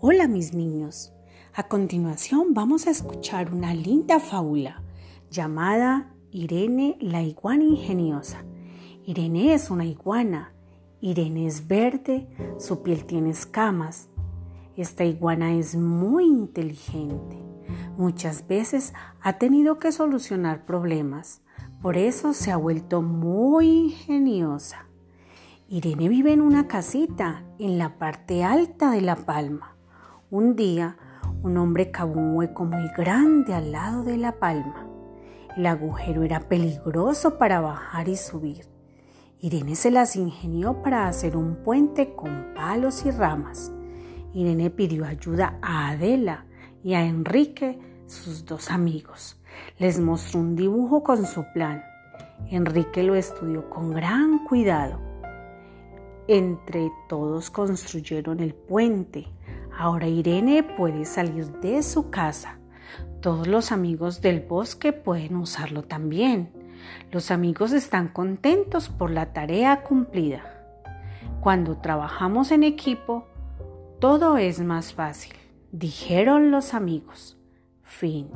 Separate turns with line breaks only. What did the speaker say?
Hola mis niños. A continuación vamos a escuchar una linda fábula llamada Irene la iguana ingeniosa. Irene es una iguana. Irene es verde, su piel tiene escamas. Esta iguana es muy inteligente. Muchas veces ha tenido que solucionar problemas. Por eso se ha vuelto muy ingeniosa. Irene vive en una casita en la parte alta de la palma. Un día, un hombre cavó un hueco muy grande al lado de la palma. El agujero era peligroso para bajar y subir. Irene se las ingenió para hacer un puente con palos y ramas. Irene pidió ayuda a Adela y a Enrique, sus dos amigos. Les mostró un dibujo con su plan. Enrique lo estudió con gran cuidado. Entre todos construyeron el puente. Ahora Irene puede salir de su casa. Todos los amigos del bosque pueden usarlo también. Los amigos están contentos por la tarea cumplida. Cuando trabajamos en equipo, todo es más fácil, dijeron los amigos. Fin.